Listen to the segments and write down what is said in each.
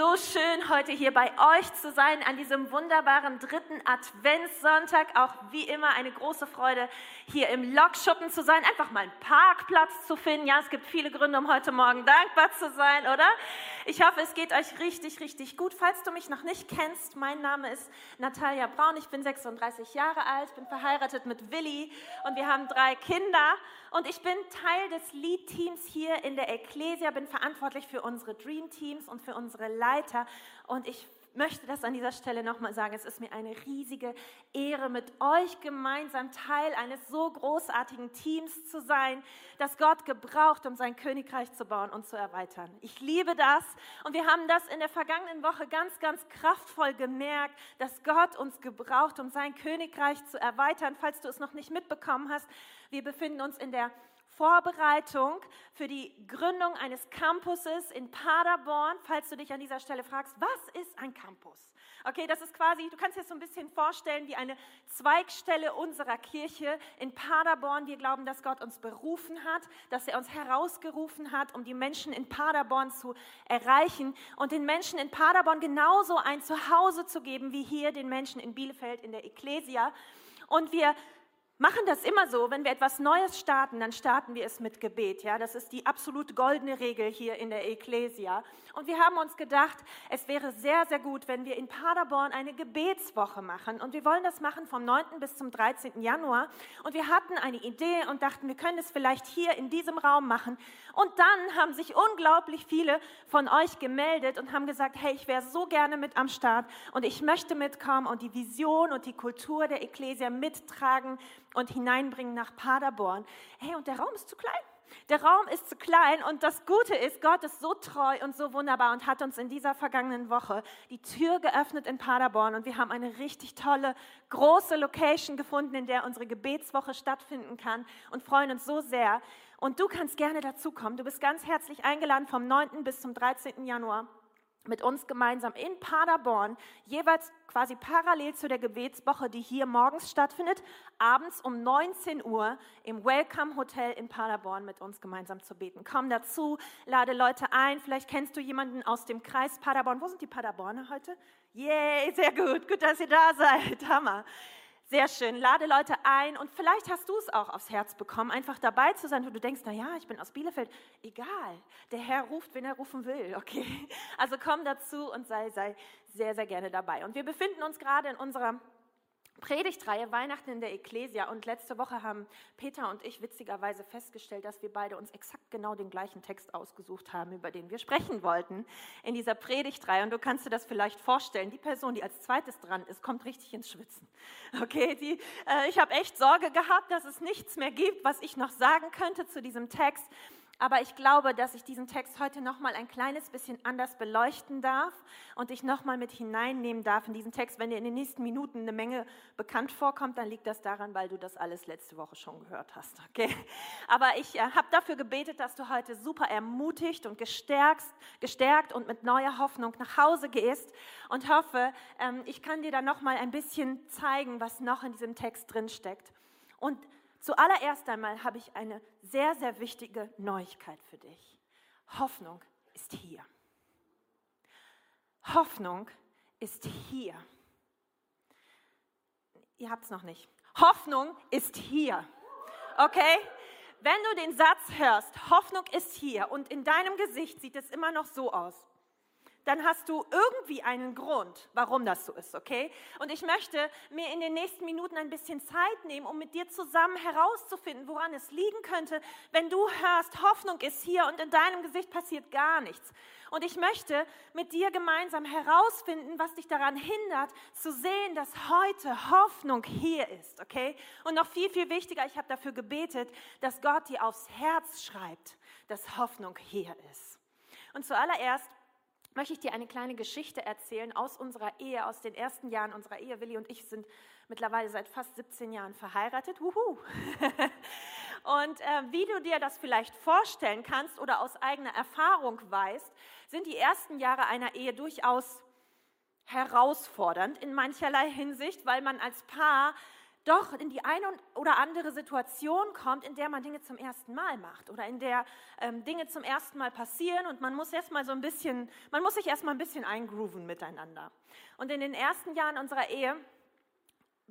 So schön, heute hier bei euch zu sein an diesem wunderbaren dritten Adventssonntag. Auch wie immer eine große Freude, hier im Lokschuppen zu sein, einfach mal einen Parkplatz zu finden. Ja, es gibt viele Gründe, um heute Morgen dankbar zu sein, oder? Ich hoffe, es geht euch richtig, richtig gut. Falls du mich noch nicht kennst, mein Name ist Natalia Braun. Ich bin 36 Jahre alt, bin verheiratet mit Willi und wir haben drei Kinder. Und ich bin Teil des Lead-Teams hier in der Ecclesia, bin verantwortlich für unsere Dream-Teams und für unsere Leiter. Und ich möchte das an dieser Stelle nochmal sagen. Es ist mir eine riesige Ehre, mit euch gemeinsam Teil eines so großartigen Teams zu sein, das Gott gebraucht, um sein Königreich zu bauen und zu erweitern. Ich liebe das und wir haben das in der vergangenen Woche ganz, ganz kraftvoll gemerkt, dass Gott uns gebraucht, um sein Königreich zu erweitern. Falls du es noch nicht mitbekommen hast, wir befinden uns in der Vorbereitung für die Gründung eines Campuses in Paderborn. Falls du dich an dieser Stelle fragst, was ist ein Campus? Okay, das ist quasi, du kannst dir so ein bisschen vorstellen wie eine Zweigstelle unserer Kirche in Paderborn. Wir glauben, dass Gott uns berufen hat, dass er uns herausgerufen hat, um die Menschen in Paderborn zu erreichen und den Menschen in Paderborn genauso ein Zuhause zu geben wie hier den Menschen in Bielefeld in der Ecclesia. Und wir machen das immer so, wenn wir etwas Neues starten, dann starten wir es mit Gebet. Ja, das ist die absolut goldene Regel hier in der Ecclesia. Und wir haben uns gedacht, es wäre sehr, sehr gut, wenn wir in Paderborn eine Gebetswoche machen. Und wir wollen das machen vom 9. bis zum 13. Januar. Und wir hatten eine Idee und dachten, wir können es vielleicht hier in diesem Raum machen. Und dann haben sich unglaublich viele von euch gemeldet und haben gesagt, hey, ich wäre so gerne mit am Start und ich möchte mitkommen und die Vision und die Kultur der Ecclesia mittragen und hineinbringen nach Paderborn. Hey, und der Raum ist zu klein. Der Raum ist zu klein und das Gute ist, Gott ist so treu und so wunderbar und hat uns in dieser vergangenen Woche die Tür geöffnet in Paderborn und wir haben eine richtig tolle, große Location gefunden, in der unsere Gebetswoche stattfinden kann und freuen uns so sehr. Und du kannst gerne dazukommen. Du bist ganz herzlich eingeladen vom 9. bis zum 13. Januar mit uns gemeinsam in Paderborn, jeweils quasi parallel zu der Gebetswoche, die hier morgens stattfindet, abends um 19 Uhr im Welcome Hotel in Paderborn mit uns gemeinsam zu beten. Komm dazu, lade Leute ein. Vielleicht kennst du jemanden aus dem Kreis Paderborn. Wo sind die Paderborner heute? Yay, sehr gut. Gut, dass ihr da seid. Hammer. Sehr schön. Lade Leute ein und vielleicht hast du es auch aufs Herz bekommen, einfach dabei zu sein, wo du denkst, na ja, ich bin aus Bielefeld. Egal, der Herr ruft, wenn er rufen will, okay? Also komm dazu und sei, sei sehr, sehr gerne dabei. Und wir befinden uns gerade in unserer Predigtreihe Weihnachten in der Ecclesia und letzte Woche haben Peter und ich witzigerweise festgestellt, dass wir beide uns exakt genau den gleichen Text ausgesucht haben, über den wir sprechen wollten in dieser Predigtreihe. Und du kannst dir das vielleicht vorstellen, die Person, die als zweites dran ist, kommt richtig ins Schwitzen. Okay, die, äh, ich habe echt Sorge gehabt, dass es nichts mehr gibt, was ich noch sagen könnte zu diesem Text. Aber ich glaube, dass ich diesen Text heute noch mal ein kleines bisschen anders beleuchten darf und dich noch mal mit hineinnehmen darf in diesen Text. Wenn dir in den nächsten Minuten eine Menge bekannt vorkommt, dann liegt das daran, weil du das alles letzte Woche schon gehört hast. Okay? Aber ich äh, habe dafür gebetet, dass du heute super ermutigt und gestärkt, gestärkt und mit neuer Hoffnung nach Hause gehst und hoffe, ähm, ich kann dir dann noch mal ein bisschen zeigen, was noch in diesem Text drin steckt. Und Zuallererst einmal habe ich eine sehr, sehr wichtige Neuigkeit für dich. Hoffnung ist hier. Hoffnung ist hier. Ihr habt es noch nicht. Hoffnung ist hier. Okay? Wenn du den Satz hörst, Hoffnung ist hier und in deinem Gesicht sieht es immer noch so aus, dann hast du irgendwie einen Grund, warum das so ist, okay? Und ich möchte mir in den nächsten Minuten ein bisschen Zeit nehmen, um mit dir zusammen herauszufinden, woran es liegen könnte, wenn du hörst, Hoffnung ist hier und in deinem Gesicht passiert gar nichts. Und ich möchte mit dir gemeinsam herausfinden, was dich daran hindert, zu sehen, dass heute Hoffnung hier ist, okay? Und noch viel, viel wichtiger, ich habe dafür gebetet, dass Gott dir aufs Herz schreibt, dass Hoffnung hier ist. Und zuallererst möchte ich dir eine kleine Geschichte erzählen aus unserer Ehe, aus den ersten Jahren unserer Ehe. Willi und ich sind mittlerweile seit fast 17 Jahren verheiratet. Wuhu. Und äh, wie du dir das vielleicht vorstellen kannst oder aus eigener Erfahrung weißt, sind die ersten Jahre einer Ehe durchaus herausfordernd in mancherlei Hinsicht, weil man als Paar doch in die eine oder andere Situation kommt, in der man Dinge zum ersten Mal macht oder in der ähm, Dinge zum ersten Mal passieren und man muss erstmal so ein bisschen, man muss sich erstmal ein bisschen eingrooven miteinander. Und in den ersten Jahren unserer Ehe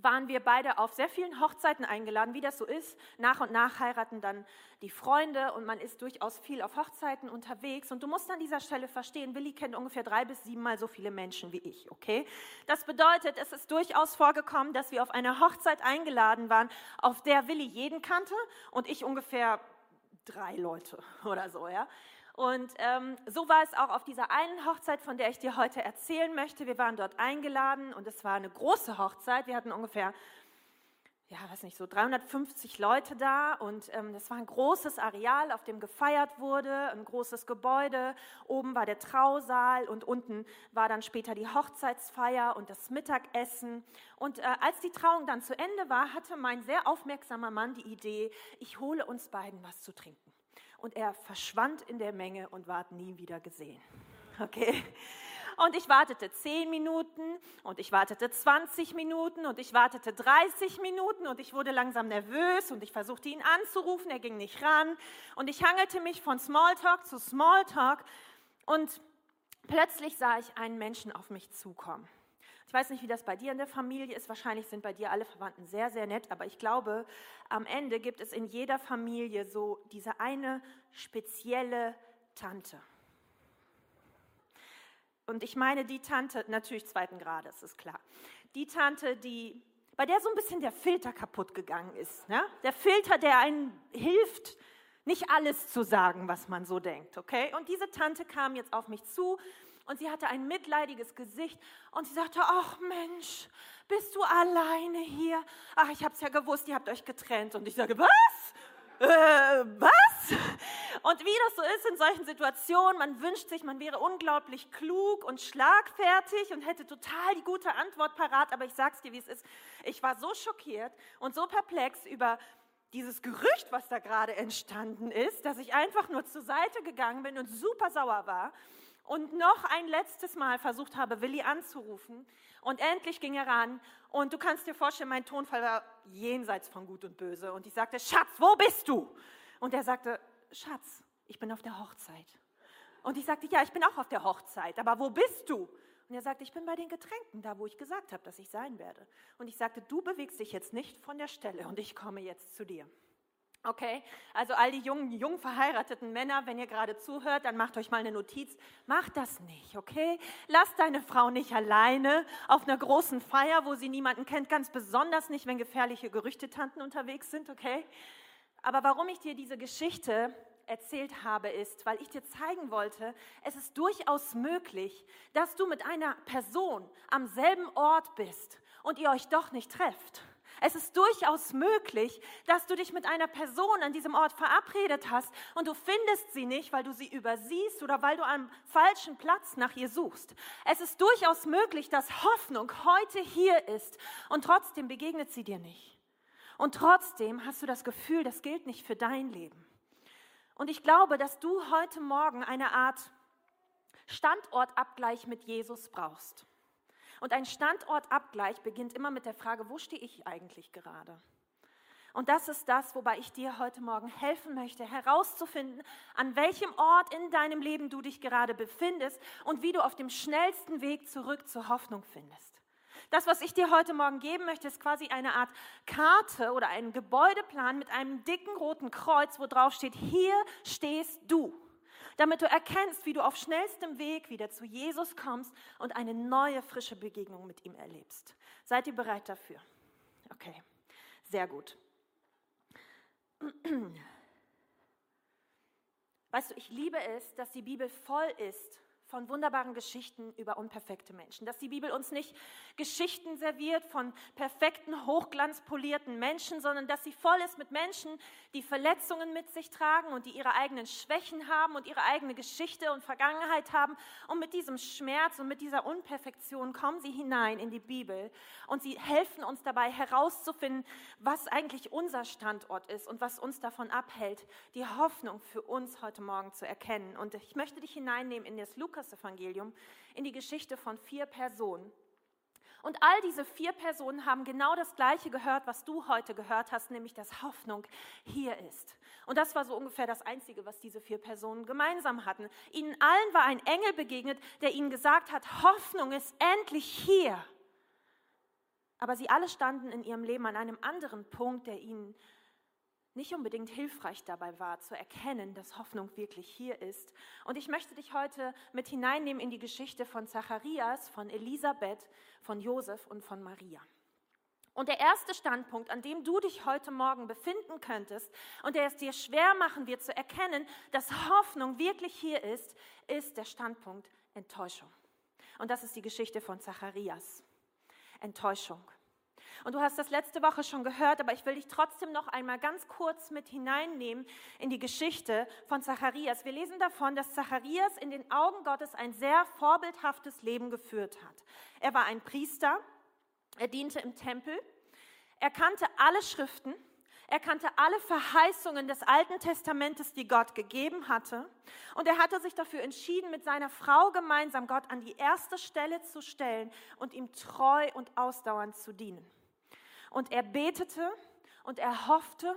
waren wir beide auf sehr vielen Hochzeiten eingeladen, wie das so ist. Nach und nach heiraten dann die Freunde und man ist durchaus viel auf Hochzeiten unterwegs. Und du musst an dieser Stelle verstehen, Willi kennt ungefähr drei bis siebenmal so viele Menschen wie ich, okay? Das bedeutet, es ist durchaus vorgekommen, dass wir auf eine Hochzeit eingeladen waren, auf der Willi jeden kannte und ich ungefähr drei Leute oder so, ja? Und ähm, so war es auch auf dieser einen Hochzeit, von der ich dir heute erzählen möchte. Wir waren dort eingeladen und es war eine große Hochzeit. Wir hatten ungefähr, ja, weiß nicht, so 350 Leute da und ähm, das war ein großes Areal, auf dem gefeiert wurde, ein großes Gebäude. Oben war der Trausaal und unten war dann später die Hochzeitsfeier und das Mittagessen. Und äh, als die Trauung dann zu Ende war, hatte mein sehr aufmerksamer Mann die Idee, ich hole uns beiden was zu trinken und er verschwand in der Menge und ward nie wieder gesehen. Okay? Und ich wartete 10 Minuten und ich wartete 20 Minuten und ich wartete 30 Minuten und ich wurde langsam nervös und ich versuchte ihn anzurufen, er ging nicht ran und ich hangelte mich von Smalltalk zu Smalltalk und plötzlich sah ich einen Menschen auf mich zukommen. Ich weiß nicht, wie das bei dir in der Familie ist. Wahrscheinlich sind bei dir alle Verwandten sehr, sehr nett. Aber ich glaube, am Ende gibt es in jeder Familie so diese eine spezielle Tante. Und ich meine die Tante, natürlich zweiten Grades, ist klar. Die Tante, die, bei der so ein bisschen der Filter kaputt gegangen ist. Ne? Der Filter, der einen hilft, nicht alles zu sagen, was man so denkt. Okay? Und diese Tante kam jetzt auf mich zu und sie hatte ein mitleidiges Gesicht und sie sagte, ach Mensch, bist du alleine hier? Ach, ich habe es ja gewusst, ihr habt euch getrennt. Und ich sage, was? Äh, was? Und wie das so ist in solchen Situationen, man wünscht sich, man wäre unglaublich klug und schlagfertig und hätte total die gute Antwort parat, aber ich sag's dir, wie es ist. Ich war so schockiert und so perplex über dieses Gerücht, was da gerade entstanden ist, dass ich einfach nur zur Seite gegangen bin und super sauer war und noch ein letztes Mal versucht habe, Willi anzurufen. Und endlich ging er ran. Und du kannst dir vorstellen, mein Tonfall war jenseits von Gut und Böse. Und ich sagte, Schatz, wo bist du? Und er sagte, Schatz, ich bin auf der Hochzeit. Und ich sagte, ja, ich bin auch auf der Hochzeit, aber wo bist du? Und er sagte, ich bin bei den Getränken, da wo ich gesagt habe, dass ich sein werde. Und ich sagte, du bewegst dich jetzt nicht von der Stelle und ich komme jetzt zu dir. Okay, also all die jungen, jung verheirateten Männer, wenn ihr gerade zuhört, dann macht euch mal eine Notiz. Macht das nicht, okay? Lass deine Frau nicht alleine auf einer großen Feier, wo sie niemanden kennt, ganz besonders nicht, wenn gefährliche Gerüchtetanten unterwegs sind, okay? Aber warum ich dir diese Geschichte erzählt habe, ist, weil ich dir zeigen wollte, es ist durchaus möglich, dass du mit einer Person am selben Ort bist und ihr euch doch nicht trefft. Es ist durchaus möglich, dass du dich mit einer Person an diesem Ort verabredet hast und du findest sie nicht, weil du sie übersiehst oder weil du am falschen Platz nach ihr suchst. Es ist durchaus möglich, dass Hoffnung heute hier ist und trotzdem begegnet sie dir nicht. Und trotzdem hast du das Gefühl, das gilt nicht für dein Leben. Und ich glaube, dass du heute Morgen eine Art Standortabgleich mit Jesus brauchst. Und ein Standortabgleich beginnt immer mit der Frage, wo stehe ich eigentlich gerade? Und das ist das, wobei ich dir heute Morgen helfen möchte, herauszufinden, an welchem Ort in deinem Leben du dich gerade befindest und wie du auf dem schnellsten Weg zurück zur Hoffnung findest. Das, was ich dir heute Morgen geben möchte, ist quasi eine Art Karte oder ein Gebäudeplan mit einem dicken roten Kreuz, wo drauf steht, hier stehst du damit du erkennst, wie du auf schnellstem Weg wieder zu Jesus kommst und eine neue, frische Begegnung mit ihm erlebst. Seid ihr bereit dafür? Okay, sehr gut. Weißt du, ich liebe es, dass die Bibel voll ist von wunderbaren Geschichten über unperfekte Menschen. Dass die Bibel uns nicht Geschichten serviert von perfekten, hochglanzpolierten Menschen, sondern dass sie voll ist mit Menschen, die Verletzungen mit sich tragen und die ihre eigenen Schwächen haben und ihre eigene Geschichte und Vergangenheit haben. Und mit diesem Schmerz und mit dieser Unperfektion kommen sie hinein in die Bibel und sie helfen uns dabei herauszufinden, was eigentlich unser Standort ist und was uns davon abhält, die Hoffnung für uns heute Morgen zu erkennen. Und ich möchte dich hineinnehmen in das Lukas Lukas-Evangelium in die Geschichte von vier Personen. Und all diese vier Personen haben genau das Gleiche gehört, was du heute gehört hast, nämlich dass Hoffnung hier ist. Und das war so ungefähr das Einzige, was diese vier Personen gemeinsam hatten. Ihnen allen war ein Engel begegnet, der ihnen gesagt hat, Hoffnung ist endlich hier. Aber sie alle standen in ihrem Leben an einem anderen Punkt, der ihnen nicht unbedingt hilfreich dabei war, zu erkennen, dass Hoffnung wirklich hier ist. Und ich möchte dich heute mit hineinnehmen in die Geschichte von Zacharias, von Elisabeth, von Josef und von Maria. Und der erste Standpunkt, an dem du dich heute Morgen befinden könntest und der es dir schwer machen wird zu erkennen, dass Hoffnung wirklich hier ist, ist der Standpunkt Enttäuschung. Und das ist die Geschichte von Zacharias. Enttäuschung. Und du hast das letzte Woche schon gehört, aber ich will dich trotzdem noch einmal ganz kurz mit hineinnehmen in die Geschichte von Zacharias. Wir lesen davon, dass Zacharias in den Augen Gottes ein sehr vorbildhaftes Leben geführt hat. Er war ein Priester, er diente im Tempel, er kannte alle Schriften, er kannte alle Verheißungen des Alten Testamentes, die Gott gegeben hatte. Und er hatte sich dafür entschieden, mit seiner Frau gemeinsam Gott an die erste Stelle zu stellen und ihm treu und ausdauernd zu dienen. Und er betete und er hoffte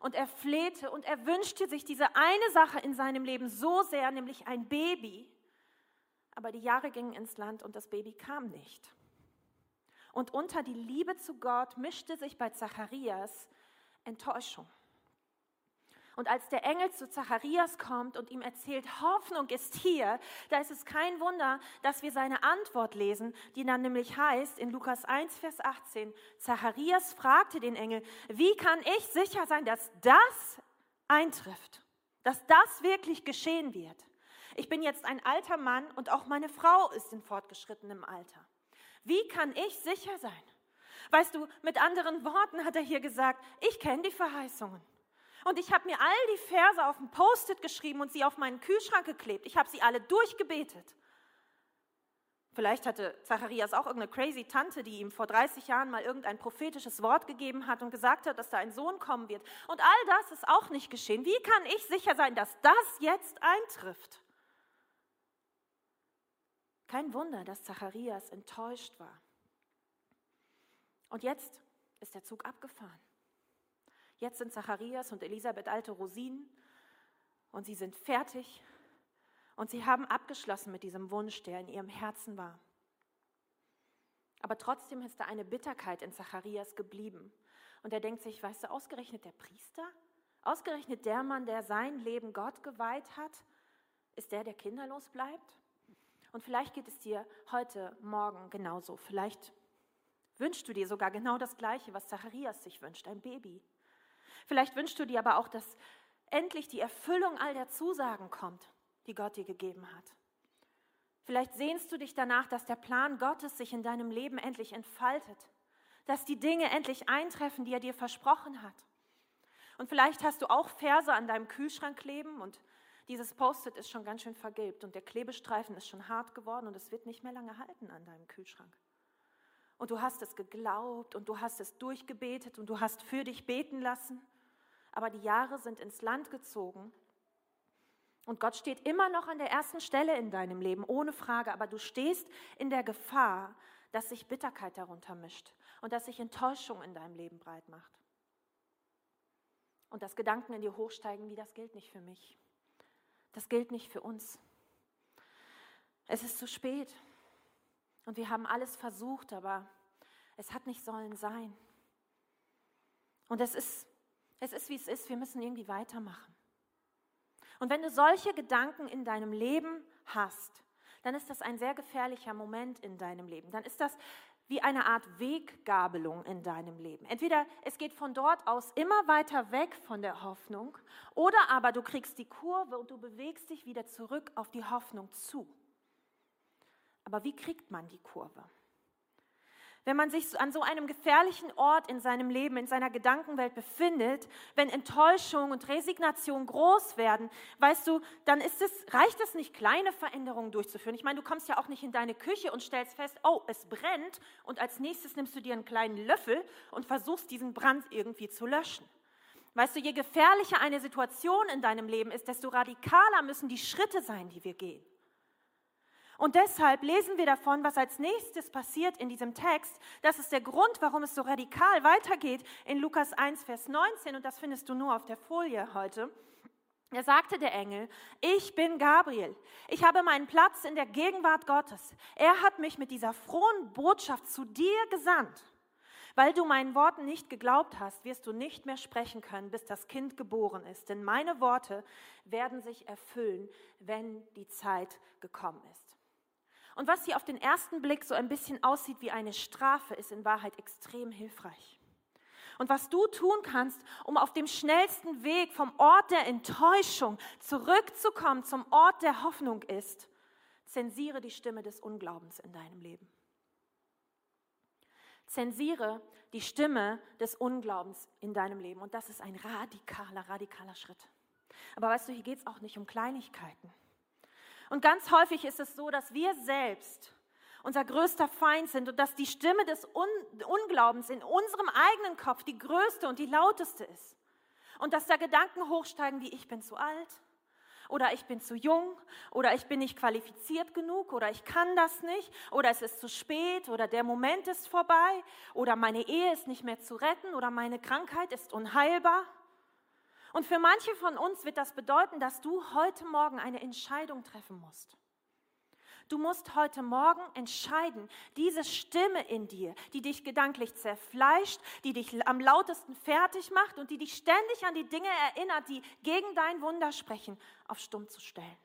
und er flehte und er wünschte sich diese eine Sache in seinem Leben so sehr, nämlich ein Baby. Aber die Jahre gingen ins Land und das Baby kam nicht. Und unter die Liebe zu Gott mischte sich bei Zacharias Enttäuschung. Und als der Engel zu Zacharias kommt und ihm erzählt, Hoffnung ist hier, da ist es kein Wunder, dass wir seine Antwort lesen, die dann nämlich heißt in Lukas 1, Vers 18, Zacharias fragte den Engel, wie kann ich sicher sein, dass das eintrifft, dass das wirklich geschehen wird? Ich bin jetzt ein alter Mann und auch meine Frau ist in fortgeschrittenem Alter. Wie kann ich sicher sein? Weißt du, mit anderen Worten hat er hier gesagt, ich kenne die Verheißungen. Und ich habe mir all die Verse auf ein Post-it geschrieben und sie auf meinen Kühlschrank geklebt. Ich habe sie alle durchgebetet. Vielleicht hatte Zacharias auch irgendeine crazy Tante, die ihm vor 30 Jahren mal irgendein prophetisches Wort gegeben hat und gesagt hat, dass da ein Sohn kommen wird. Und all das ist auch nicht geschehen. Wie kann ich sicher sein, dass das jetzt eintrifft? Kein Wunder, dass Zacharias enttäuscht war. Und jetzt ist der Zug abgefahren. Jetzt sind Zacharias und Elisabeth alte Rosinen und sie sind fertig und sie haben abgeschlossen mit diesem Wunsch, der in ihrem Herzen war. Aber trotzdem ist da eine Bitterkeit in Zacharias geblieben. Und er denkt sich, weißt du, ausgerechnet der Priester, ausgerechnet der Mann, der sein Leben Gott geweiht hat, ist der, der kinderlos bleibt? Und vielleicht geht es dir heute Morgen genauso. Vielleicht wünschst du dir sogar genau das Gleiche, was Zacharias sich wünscht, ein Baby. Vielleicht wünschst du dir aber auch, dass endlich die Erfüllung all der Zusagen kommt, die Gott dir gegeben hat. Vielleicht sehnst du dich danach, dass der Plan Gottes sich in deinem Leben endlich entfaltet, dass die Dinge endlich eintreffen, die er dir versprochen hat. Und vielleicht hast du auch Verse an deinem Kühlschrank kleben und dieses Post-it ist schon ganz schön vergilbt und der Klebestreifen ist schon hart geworden und es wird nicht mehr lange halten an deinem Kühlschrank. Und du hast es geglaubt und du hast es durchgebetet und du hast für dich beten lassen aber die Jahre sind ins Land gezogen. Und Gott steht immer noch an der ersten Stelle in deinem Leben, ohne Frage, aber du stehst in der Gefahr, dass sich Bitterkeit darunter mischt und dass sich Enttäuschung in deinem Leben breit macht. Und dass Gedanken in dir hochsteigen, wie das gilt nicht für mich. Das gilt nicht für uns. Es ist zu spät. Und wir haben alles versucht, aber es hat nicht sollen sein. Und es ist es ist, wie es ist, wir müssen irgendwie weitermachen. Und wenn du solche Gedanken in deinem Leben hast, dann ist das ein sehr gefährlicher Moment in deinem Leben. Dann ist das wie eine Art Weggabelung in deinem Leben. Entweder es geht von dort aus immer weiter weg von der Hoffnung oder aber du kriegst die Kurve und du bewegst dich wieder zurück auf die Hoffnung zu. Aber wie kriegt man die Kurve? wenn man sich an so einem gefährlichen Ort in seinem Leben, in seiner Gedankenwelt befindet, wenn Enttäuschung und Resignation groß werden, weißt du, dann es, reicht es nicht, kleine Veränderungen durchzuführen. Ich meine, du kommst ja auch nicht in deine Küche und stellst fest, oh, es brennt und als nächstes nimmst du dir einen kleinen Löffel und versuchst diesen Brand irgendwie zu löschen. Weißt du, je gefährlicher eine Situation in deinem Leben ist, desto radikaler müssen die Schritte sein, die wir gehen. Und deshalb lesen wir davon, was als nächstes passiert in diesem Text. Das ist der Grund, warum es so radikal weitergeht in Lukas 1, Vers 19. Und das findest du nur auf der Folie heute. Da sagte der Engel, ich bin Gabriel. Ich habe meinen Platz in der Gegenwart Gottes. Er hat mich mit dieser frohen Botschaft zu dir gesandt. Weil du meinen Worten nicht geglaubt hast, wirst du nicht mehr sprechen können, bis das Kind geboren ist. Denn meine Worte werden sich erfüllen, wenn die Zeit gekommen ist. Und was hier auf den ersten Blick so ein bisschen aussieht wie eine Strafe, ist in Wahrheit extrem hilfreich. Und was du tun kannst, um auf dem schnellsten Weg vom Ort der Enttäuschung zurückzukommen zum Ort der Hoffnung ist, zensiere die Stimme des Unglaubens in deinem Leben. Zensiere die Stimme des Unglaubens in deinem Leben. Und das ist ein radikaler, radikaler Schritt. Aber weißt du, hier geht es auch nicht um Kleinigkeiten. Und ganz häufig ist es so, dass wir selbst unser größter Feind sind und dass die Stimme des Un Unglaubens in unserem eigenen Kopf die größte und die lauteste ist. Und dass da Gedanken hochsteigen wie ich bin zu alt oder ich bin zu jung oder ich bin nicht qualifiziert genug oder ich kann das nicht oder es ist zu spät oder der Moment ist vorbei oder meine Ehe ist nicht mehr zu retten oder meine Krankheit ist unheilbar. Und für manche von uns wird das bedeuten, dass du heute Morgen eine Entscheidung treffen musst. Du musst heute Morgen entscheiden, diese Stimme in dir, die dich gedanklich zerfleischt, die dich am lautesten fertig macht und die dich ständig an die Dinge erinnert, die gegen dein Wunder sprechen, auf stumm zu stellen.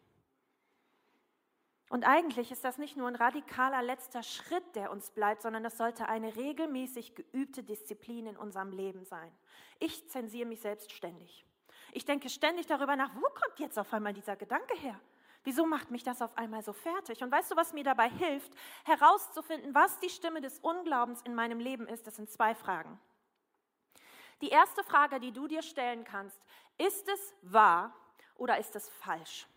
Und eigentlich ist das nicht nur ein radikaler letzter Schritt, der uns bleibt, sondern das sollte eine regelmäßig geübte Disziplin in unserem Leben sein. Ich zensiere mich selbst ständig. Ich denke ständig darüber nach, wo kommt jetzt auf einmal dieser Gedanke her? Wieso macht mich das auf einmal so fertig? Und weißt du, was mir dabei hilft, herauszufinden, was die Stimme des Unglaubens in meinem Leben ist? Das sind zwei Fragen. Die erste Frage, die du dir stellen kannst, ist es wahr oder ist es falsch?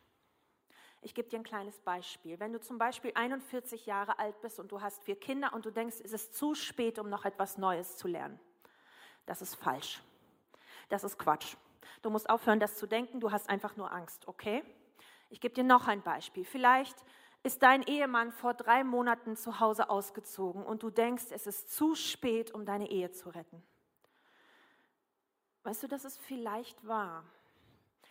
Ich gebe dir ein kleines Beispiel. Wenn du zum Beispiel 41 Jahre alt bist und du hast vier Kinder und du denkst, es ist zu spät, um noch etwas Neues zu lernen, das ist falsch. Das ist Quatsch. Du musst aufhören, das zu denken. Du hast einfach nur Angst, okay? Ich gebe dir noch ein Beispiel. Vielleicht ist dein Ehemann vor drei Monaten zu Hause ausgezogen und du denkst, es ist zu spät, um deine Ehe zu retten. Weißt du, das ist vielleicht wahr.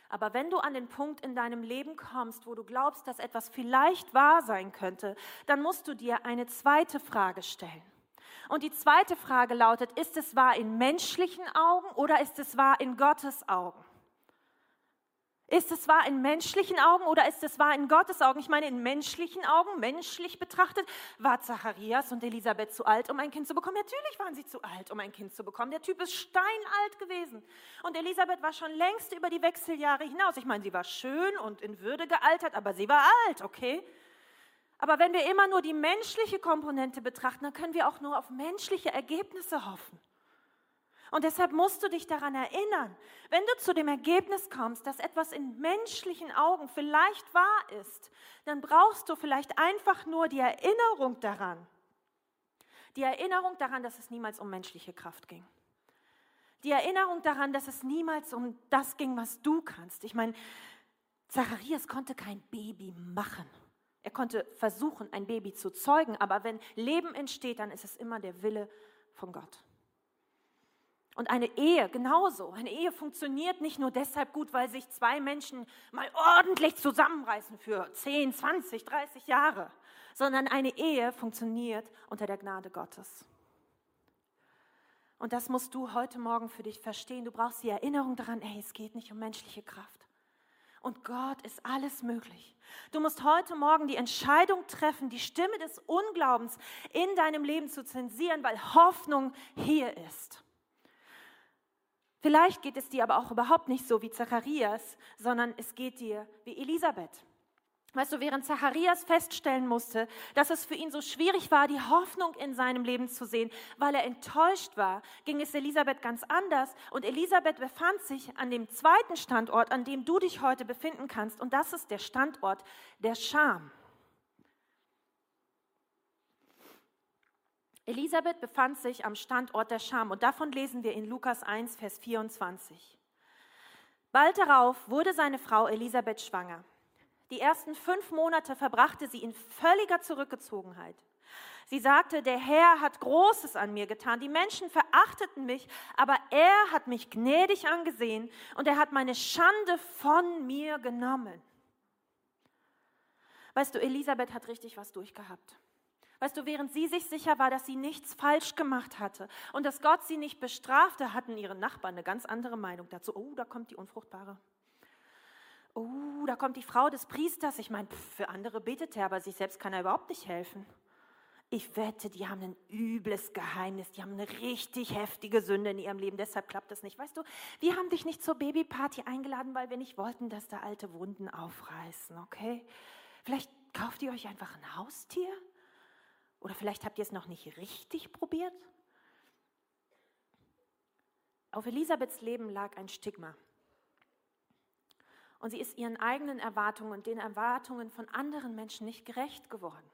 Aber wenn du an den Punkt in deinem Leben kommst, wo du glaubst, dass etwas vielleicht wahr sein könnte, dann musst du dir eine zweite Frage stellen. Und die zweite Frage lautet, ist es wahr in menschlichen Augen oder ist es wahr in Gottes Augen? Ist es wahr in menschlichen Augen oder ist es wahr in Gottes Augen? Ich meine, in menschlichen Augen, menschlich betrachtet, war Zacharias und Elisabeth zu alt, um ein Kind zu bekommen. Natürlich waren sie zu alt, um ein Kind zu bekommen. Der Typ ist steinalt gewesen. Und Elisabeth war schon längst über die Wechseljahre hinaus. Ich meine, sie war schön und in Würde gealtert, aber sie war alt, okay? Aber wenn wir immer nur die menschliche Komponente betrachten, dann können wir auch nur auf menschliche Ergebnisse hoffen. Und deshalb musst du dich daran erinnern, wenn du zu dem Ergebnis kommst, dass etwas in menschlichen Augen vielleicht wahr ist, dann brauchst du vielleicht einfach nur die Erinnerung daran. Die Erinnerung daran, dass es niemals um menschliche Kraft ging. Die Erinnerung daran, dass es niemals um das ging, was du kannst. Ich meine, Zacharias konnte kein Baby machen. Er konnte versuchen, ein Baby zu zeugen, aber wenn Leben entsteht, dann ist es immer der Wille von Gott. Und eine Ehe genauso. Eine Ehe funktioniert nicht nur deshalb gut, weil sich zwei Menschen mal ordentlich zusammenreißen für 10, 20, 30 Jahre, sondern eine Ehe funktioniert unter der Gnade Gottes. Und das musst du heute Morgen für dich verstehen. Du brauchst die Erinnerung daran, ey, es geht nicht um menschliche Kraft. Und Gott ist alles möglich. Du musst heute Morgen die Entscheidung treffen, die Stimme des Unglaubens in deinem Leben zu zensieren, weil Hoffnung hier ist. Vielleicht geht es dir aber auch überhaupt nicht so wie Zacharias, sondern es geht dir wie Elisabeth. Weißt du, während Zacharias feststellen musste, dass es für ihn so schwierig war, die Hoffnung in seinem Leben zu sehen, weil er enttäuscht war, ging es Elisabeth ganz anders. Und Elisabeth befand sich an dem zweiten Standort, an dem du dich heute befinden kannst. Und das ist der Standort der Scham. Elisabeth befand sich am Standort der Scham. Und davon lesen wir in Lukas 1, Vers 24. Bald darauf wurde seine Frau Elisabeth schwanger. Die ersten fünf Monate verbrachte sie in völliger Zurückgezogenheit. Sie sagte, der Herr hat Großes an mir getan. Die Menschen verachteten mich, aber er hat mich gnädig angesehen und er hat meine Schande von mir genommen. Weißt du, Elisabeth hat richtig was durchgehabt. Weißt du, während sie sich sicher war, dass sie nichts falsch gemacht hatte und dass Gott sie nicht bestrafte, hatten ihre Nachbarn eine ganz andere Meinung dazu. Oh, da kommt die Unfruchtbare. Oh, da kommt die Frau des Priesters. Ich meine, für andere betet er, aber sich selbst kann er überhaupt nicht helfen. Ich wette, die haben ein übles Geheimnis, die haben eine richtig heftige Sünde in ihrem Leben, deshalb klappt das nicht. Weißt du, wir haben dich nicht zur Babyparty eingeladen, weil wir nicht wollten, dass da alte Wunden aufreißen, okay? Vielleicht kauft ihr euch einfach ein Haustier? Oder vielleicht habt ihr es noch nicht richtig probiert? Auf Elisabeths Leben lag ein Stigma. Und sie ist ihren eigenen Erwartungen und den Erwartungen von anderen Menschen nicht gerecht geworden.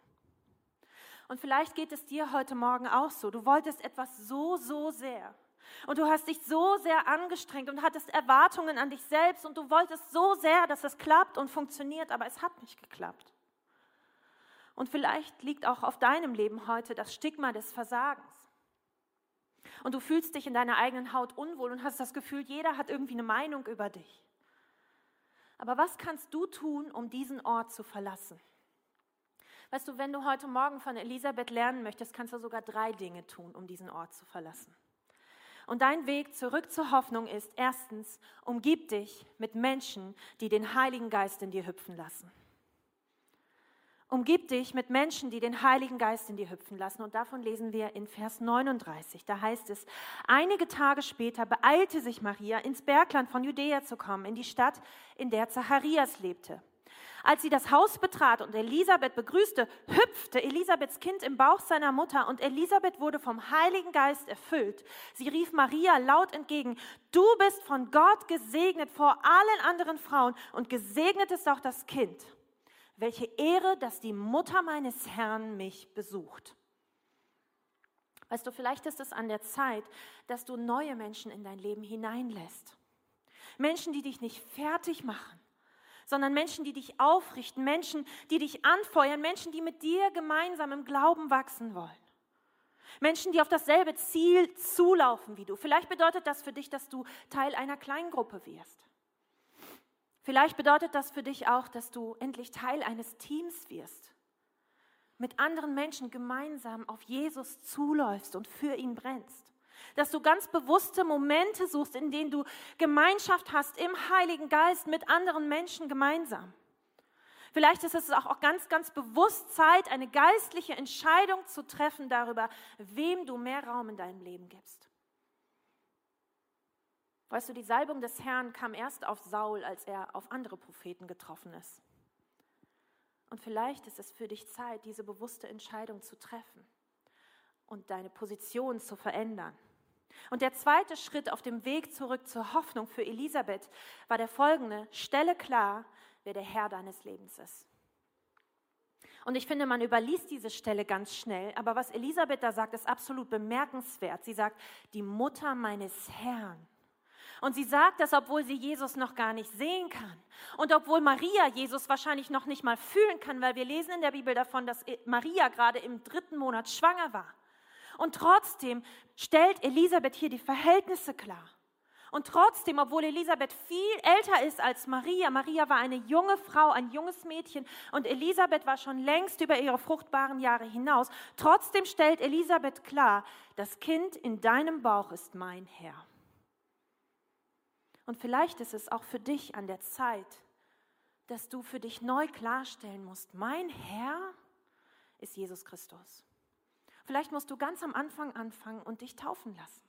Und vielleicht geht es dir heute Morgen auch so. Du wolltest etwas so, so sehr. Und du hast dich so sehr angestrengt und hattest Erwartungen an dich selbst und du wolltest so sehr, dass es klappt und funktioniert, aber es hat nicht geklappt. Und vielleicht liegt auch auf deinem Leben heute das Stigma des Versagens. Und du fühlst dich in deiner eigenen Haut unwohl und hast das Gefühl, jeder hat irgendwie eine Meinung über dich. Aber was kannst du tun, um diesen Ort zu verlassen? Weißt du, wenn du heute Morgen von Elisabeth lernen möchtest, kannst du sogar drei Dinge tun, um diesen Ort zu verlassen. Und dein Weg zurück zur Hoffnung ist erstens, umgib dich mit Menschen, die den Heiligen Geist in dir hüpfen lassen. Umgib dich mit Menschen, die den Heiligen Geist in dir hüpfen lassen. Und davon lesen wir in Vers 39. Da heißt es, einige Tage später beeilte sich Maria, ins Bergland von Judäa zu kommen, in die Stadt, in der Zacharias lebte. Als sie das Haus betrat und Elisabeth begrüßte, hüpfte Elisabeths Kind im Bauch seiner Mutter und Elisabeth wurde vom Heiligen Geist erfüllt. Sie rief Maria laut entgegen, du bist von Gott gesegnet vor allen anderen Frauen und gesegnet ist auch das Kind. Welche Ehre, dass die Mutter meines Herrn mich besucht. Weißt du, vielleicht ist es an der Zeit, dass du neue Menschen in dein Leben hineinlässt. Menschen, die dich nicht fertig machen, sondern Menschen, die dich aufrichten, Menschen, die dich anfeuern, Menschen, die mit dir gemeinsam im Glauben wachsen wollen. Menschen, die auf dasselbe Ziel zulaufen wie du. Vielleicht bedeutet das für dich, dass du Teil einer Kleingruppe wirst. Vielleicht bedeutet das für dich auch, dass du endlich Teil eines Teams wirst, mit anderen Menschen gemeinsam auf Jesus zuläufst und für ihn brennst. Dass du ganz bewusste Momente suchst, in denen du Gemeinschaft hast im Heiligen Geist mit anderen Menschen gemeinsam. Vielleicht ist es auch ganz, ganz bewusst Zeit, eine geistliche Entscheidung zu treffen darüber, wem du mehr Raum in deinem Leben gibst. Weißt du, die Salbung des Herrn kam erst auf Saul, als er auf andere Propheten getroffen ist. Und vielleicht ist es für dich Zeit, diese bewusste Entscheidung zu treffen und deine Position zu verändern. Und der zweite Schritt auf dem Weg zurück zur Hoffnung für Elisabeth war der folgende. Stelle klar, wer der Herr deines Lebens ist. Und ich finde, man überliest diese Stelle ganz schnell. Aber was Elisabeth da sagt, ist absolut bemerkenswert. Sie sagt, die Mutter meines Herrn. Und sie sagt das, obwohl sie Jesus noch gar nicht sehen kann. Und obwohl Maria Jesus wahrscheinlich noch nicht mal fühlen kann, weil wir lesen in der Bibel davon, dass Maria gerade im dritten Monat schwanger war. Und trotzdem stellt Elisabeth hier die Verhältnisse klar. Und trotzdem, obwohl Elisabeth viel älter ist als Maria, Maria war eine junge Frau, ein junges Mädchen und Elisabeth war schon längst über ihre fruchtbaren Jahre hinaus, trotzdem stellt Elisabeth klar, das Kind in deinem Bauch ist mein Herr. Und vielleicht ist es auch für dich an der Zeit, dass du für dich neu klarstellen musst, mein Herr ist Jesus Christus. Vielleicht musst du ganz am Anfang anfangen und dich taufen lassen.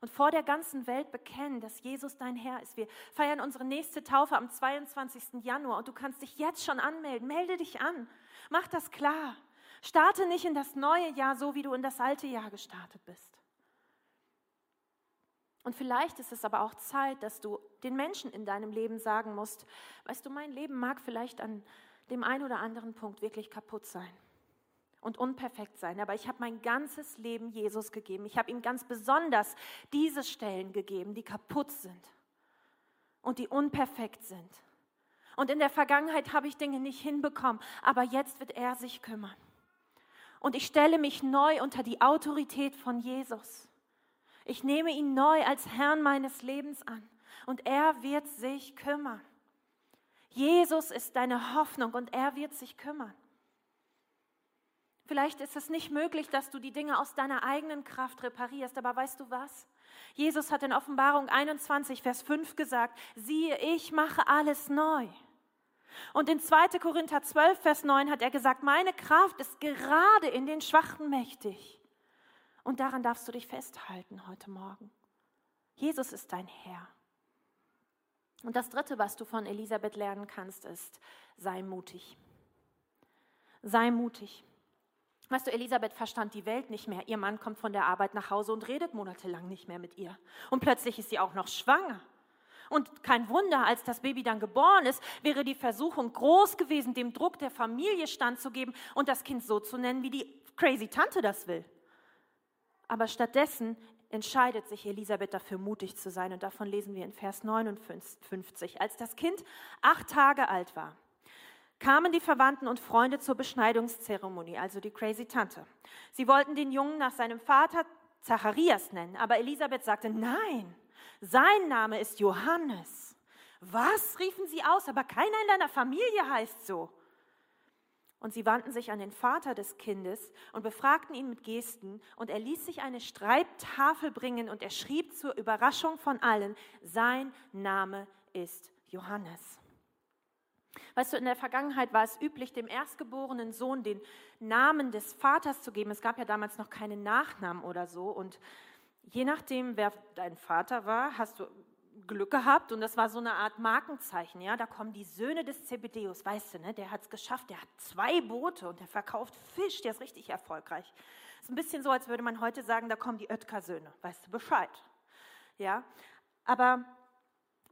und vor der ganzen Welt bekennen, dass Jesus dein Herr ist. Wir feiern unsere nächste Taufe am 22. Januar und du kannst dich jetzt schon anmelden. Melde dich an. Mach das klar. Starte nicht in das neue Jahr so, wie du in das alte Jahr gestartet bist. Und vielleicht ist es aber auch Zeit, dass du den Menschen in deinem Leben sagen musst, weißt du, mein Leben mag vielleicht an dem einen oder anderen Punkt wirklich kaputt sein und unperfekt sein, aber ich habe mein ganzes Leben Jesus gegeben. Ich habe ihm ganz besonders diese Stellen gegeben, die kaputt sind und die unperfekt sind. Und in der Vergangenheit habe ich Dinge nicht hinbekommen, aber jetzt wird er sich kümmern. Und ich stelle mich neu unter die Autorität von Jesus. Ich nehme ihn neu als Herrn meines Lebens an und er wird sich kümmern. Jesus ist deine Hoffnung und er wird sich kümmern. Vielleicht ist es nicht möglich, dass du die Dinge aus deiner eigenen Kraft reparierst, aber weißt du was? Jesus hat in Offenbarung 21, Vers 5 gesagt, siehe, ich mache alles neu. Und in 2. Korinther 12, Vers 9 hat er gesagt, meine Kraft ist gerade in den Schwachen mächtig. Und daran darfst du dich festhalten heute Morgen. Jesus ist dein Herr. Und das Dritte, was du von Elisabeth lernen kannst, ist, sei mutig. Sei mutig. Weißt du, Elisabeth verstand die Welt nicht mehr. Ihr Mann kommt von der Arbeit nach Hause und redet monatelang nicht mehr mit ihr. Und plötzlich ist sie auch noch schwanger. Und kein Wunder, als das Baby dann geboren ist, wäre die Versuchung groß gewesen, dem Druck der Familie standzugeben und das Kind so zu nennen, wie die crazy Tante das will. Aber stattdessen entscheidet sich Elisabeth dafür, mutig zu sein. Und davon lesen wir in Vers 59. Als das Kind acht Tage alt war, kamen die Verwandten und Freunde zur Beschneidungszeremonie, also die crazy Tante. Sie wollten den Jungen nach seinem Vater Zacharias nennen, aber Elisabeth sagte, nein, sein Name ist Johannes. Was? riefen sie aus, aber keiner in deiner Familie heißt so. Und sie wandten sich an den Vater des Kindes und befragten ihn mit Gesten. Und er ließ sich eine Streibtafel bringen und er schrieb zur Überraschung von allen, sein Name ist Johannes. Weißt du, in der Vergangenheit war es üblich, dem erstgeborenen Sohn den Namen des Vaters zu geben. Es gab ja damals noch keine Nachnamen oder so. Und je nachdem, wer dein Vater war, hast du Glück gehabt und das war so eine Art Markenzeichen. Ja, da kommen die Söhne des Zebedeus, weißt du, ne? Der hat es geschafft. Der hat zwei Boote und der verkauft Fisch. Der ist richtig erfolgreich. Ist ein bisschen so, als würde man heute sagen, da kommen die Oetker-Söhne. Weißt du Bescheid? Ja, aber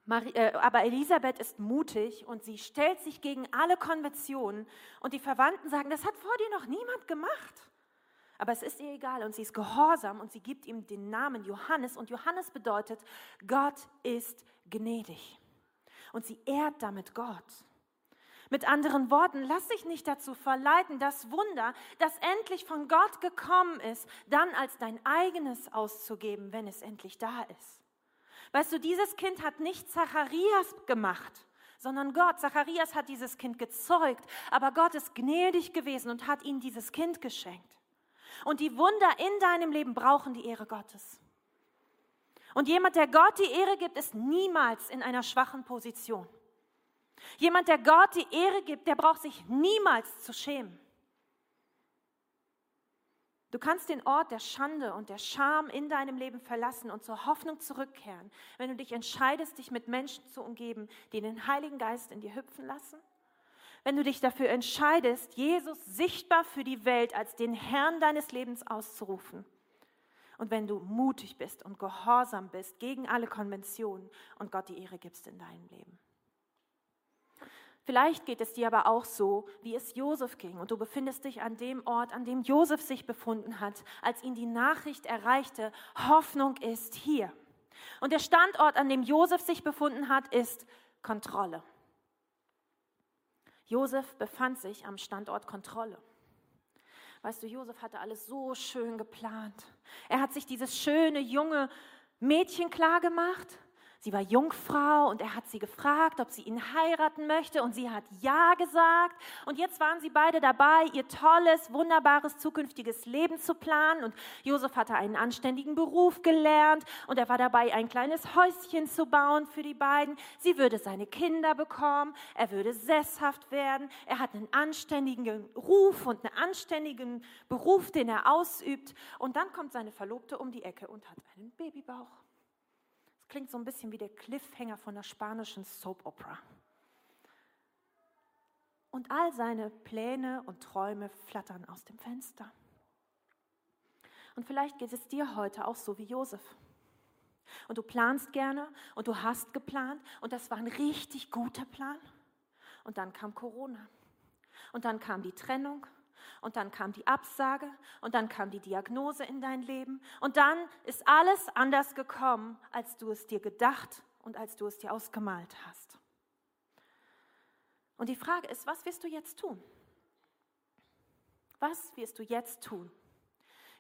Marie, äh, aber Elisabeth ist mutig und sie stellt sich gegen alle Konventionen und die Verwandten sagen, das hat vor dir noch niemand gemacht. Aber es ist ihr egal und sie ist gehorsam und sie gibt ihm den Namen Johannes und Johannes bedeutet, Gott ist gnädig. Und sie ehrt damit Gott. Mit anderen Worten, lass dich nicht dazu verleiten, das Wunder, das endlich von Gott gekommen ist, dann als dein eigenes auszugeben, wenn es endlich da ist. Weißt du, dieses Kind hat nicht Zacharias gemacht, sondern Gott. Zacharias hat dieses Kind gezeugt, aber Gott ist gnädig gewesen und hat ihm dieses Kind geschenkt. Und die Wunder in deinem Leben brauchen die Ehre Gottes. Und jemand, der Gott die Ehre gibt, ist niemals in einer schwachen Position. Jemand, der Gott die Ehre gibt, der braucht sich niemals zu schämen. Du kannst den Ort der Schande und der Scham in deinem Leben verlassen und zur Hoffnung zurückkehren, wenn du dich entscheidest, dich mit Menschen zu umgeben, die den Heiligen Geist in dir hüpfen lassen wenn du dich dafür entscheidest, Jesus sichtbar für die Welt als den Herrn deines Lebens auszurufen. Und wenn du mutig bist und gehorsam bist gegen alle Konventionen und Gott die Ehre gibst in deinem Leben. Vielleicht geht es dir aber auch so, wie es Josef ging und du befindest dich an dem Ort, an dem Josef sich befunden hat, als ihn die Nachricht erreichte, Hoffnung ist hier. Und der Standort, an dem Josef sich befunden hat, ist Kontrolle. Josef befand sich am Standort Kontrolle. Weißt du, Josef hatte alles so schön geplant. Er hat sich dieses schöne junge Mädchen klar gemacht Sie war Jungfrau und er hat sie gefragt, ob sie ihn heiraten möchte und sie hat ja gesagt. Und jetzt waren sie beide dabei, ihr tolles, wunderbares zukünftiges Leben zu planen. Und Josef hatte einen anständigen Beruf gelernt und er war dabei, ein kleines Häuschen zu bauen für die beiden. Sie würde seine Kinder bekommen, er würde sesshaft werden, er hat einen anständigen Ruf und einen anständigen Beruf, den er ausübt. Und dann kommt seine Verlobte um die Ecke und hat einen Babybauch. Klingt so ein bisschen wie der Cliffhanger von der spanischen Soap Opera. Und all seine Pläne und Träume flattern aus dem Fenster. Und vielleicht geht es dir heute auch so wie Josef. Und du planst gerne und du hast geplant und das war ein richtig guter Plan. Und dann kam Corona. Und dann kam die Trennung. Und dann kam die Absage. Und dann kam die Diagnose in dein Leben. Und dann ist alles anders gekommen, als du es dir gedacht und als du es dir ausgemalt hast. Und die Frage ist, was wirst du jetzt tun? Was wirst du jetzt tun?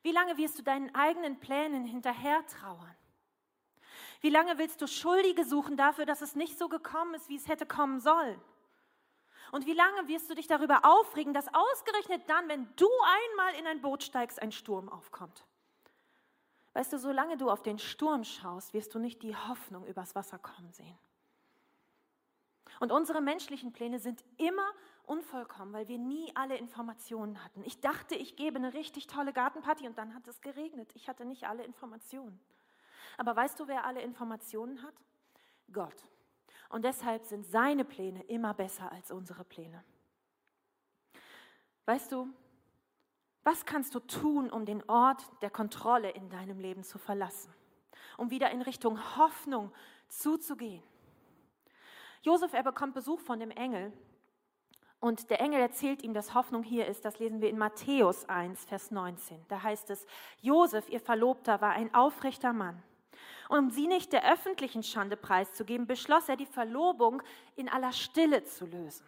Wie lange wirst du deinen eigenen Plänen hinterher trauern? Wie lange willst du Schuldige suchen dafür, dass es nicht so gekommen ist, wie es hätte kommen sollen? Und wie lange wirst du dich darüber aufregen, dass ausgerechnet dann, wenn du einmal in ein Boot steigst, ein Sturm aufkommt? Weißt du, solange du auf den Sturm schaust, wirst du nicht die Hoffnung übers Wasser kommen sehen. Und unsere menschlichen Pläne sind immer unvollkommen, weil wir nie alle Informationen hatten. Ich dachte, ich gebe eine richtig tolle Gartenparty und dann hat es geregnet. Ich hatte nicht alle Informationen. Aber weißt du, wer alle Informationen hat? Gott. Und deshalb sind seine Pläne immer besser als unsere Pläne. Weißt du, was kannst du tun, um den Ort der Kontrolle in deinem Leben zu verlassen? Um wieder in Richtung Hoffnung zuzugehen? Josef, er bekommt Besuch von dem Engel. Und der Engel erzählt ihm, dass Hoffnung hier ist. Das lesen wir in Matthäus 1, Vers 19. Da heißt es, Josef, ihr Verlobter, war ein aufrechter Mann um sie nicht der öffentlichen Schande preiszugeben, beschloss er, die Verlobung in aller Stille zu lösen.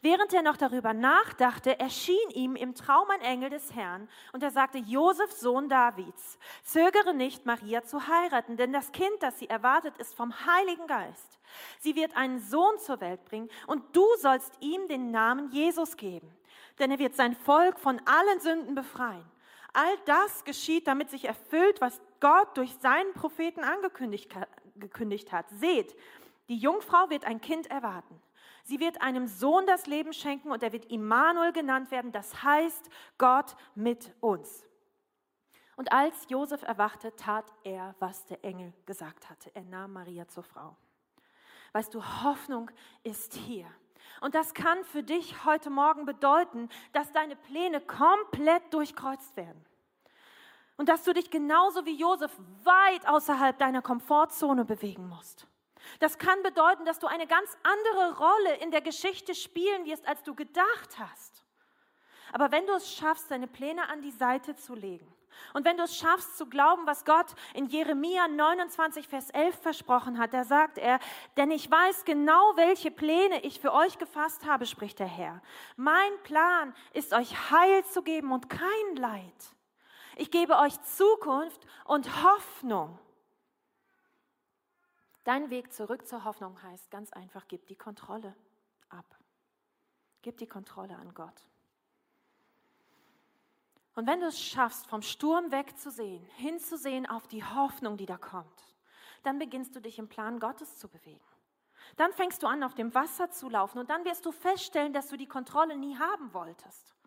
Während er noch darüber nachdachte, erschien ihm im Traum ein Engel des Herrn und er sagte, Josef, Sohn Davids, zögere nicht, Maria zu heiraten, denn das Kind, das sie erwartet, ist vom Heiligen Geist. Sie wird einen Sohn zur Welt bringen und du sollst ihm den Namen Jesus geben, denn er wird sein Volk von allen Sünden befreien. All das geschieht, damit sich erfüllt, was Gott durch seinen Propheten angekündigt hat. Seht, die Jungfrau wird ein Kind erwarten. Sie wird einem Sohn das Leben schenken und er wird Immanuel genannt werden. Das heißt Gott mit uns. Und als Josef erwachte, tat er, was der Engel gesagt hatte. Er nahm Maria zur Frau. Weißt du, Hoffnung ist hier. Und das kann für dich heute Morgen bedeuten, dass deine Pläne komplett durchkreuzt werden. Und dass du dich genauso wie Josef weit außerhalb deiner Komfortzone bewegen musst. Das kann bedeuten, dass du eine ganz andere Rolle in der Geschichte spielen wirst, als du gedacht hast. Aber wenn du es schaffst, deine Pläne an die Seite zu legen und wenn du es schaffst zu glauben, was Gott in Jeremia 29, Vers 11 versprochen hat, da sagt er, denn ich weiß genau, welche Pläne ich für euch gefasst habe, spricht der Herr. Mein Plan ist euch Heil zu geben und kein Leid. Ich gebe euch Zukunft und Hoffnung. Dein Weg zurück zur Hoffnung heißt ganz einfach, gib die Kontrolle ab. Gib die Kontrolle an Gott. Und wenn du es schaffst, vom Sturm wegzusehen, hinzusehen auf die Hoffnung, die da kommt, dann beginnst du dich im Plan Gottes zu bewegen. Dann fängst du an, auf dem Wasser zu laufen und dann wirst du feststellen, dass du die Kontrolle nie haben wolltest.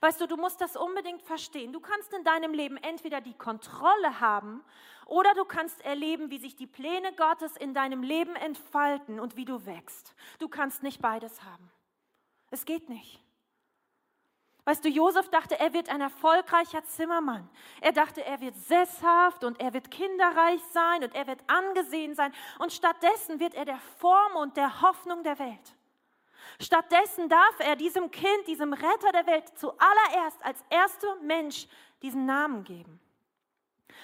Weißt du, du musst das unbedingt verstehen. Du kannst in deinem Leben entweder die Kontrolle haben oder du kannst erleben, wie sich die Pläne Gottes in deinem Leben entfalten und wie du wächst. Du kannst nicht beides haben. Es geht nicht. Weißt du, Josef dachte, er wird ein erfolgreicher Zimmermann. Er dachte, er wird sesshaft und er wird kinderreich sein und er wird angesehen sein. Und stattdessen wird er der Form und der Hoffnung der Welt. Stattdessen darf er diesem Kind, diesem Retter der Welt zuallererst als erster Mensch diesen Namen geben.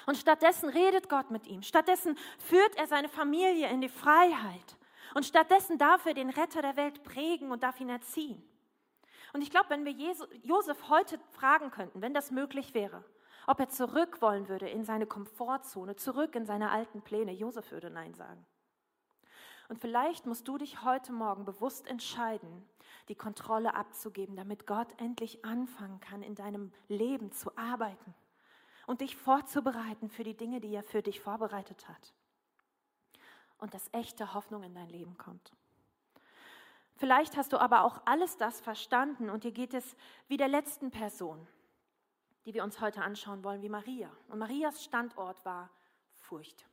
Und stattdessen redet Gott mit ihm. Stattdessen führt er seine Familie in die Freiheit. Und stattdessen darf er den Retter der Welt prägen und darf ihn erziehen. Und ich glaube, wenn wir Josef heute fragen könnten, wenn das möglich wäre, ob er zurück wollen würde in seine Komfortzone, zurück in seine alten Pläne, Josef würde Nein sagen. Und vielleicht musst du dich heute Morgen bewusst entscheiden, die Kontrolle abzugeben, damit Gott endlich anfangen kann, in deinem Leben zu arbeiten und dich vorzubereiten für die Dinge, die er für dich vorbereitet hat. Und dass echte Hoffnung in dein Leben kommt. Vielleicht hast du aber auch alles das verstanden und dir geht es wie der letzten Person, die wir uns heute anschauen wollen, wie Maria. Und Marias Standort war Furcht.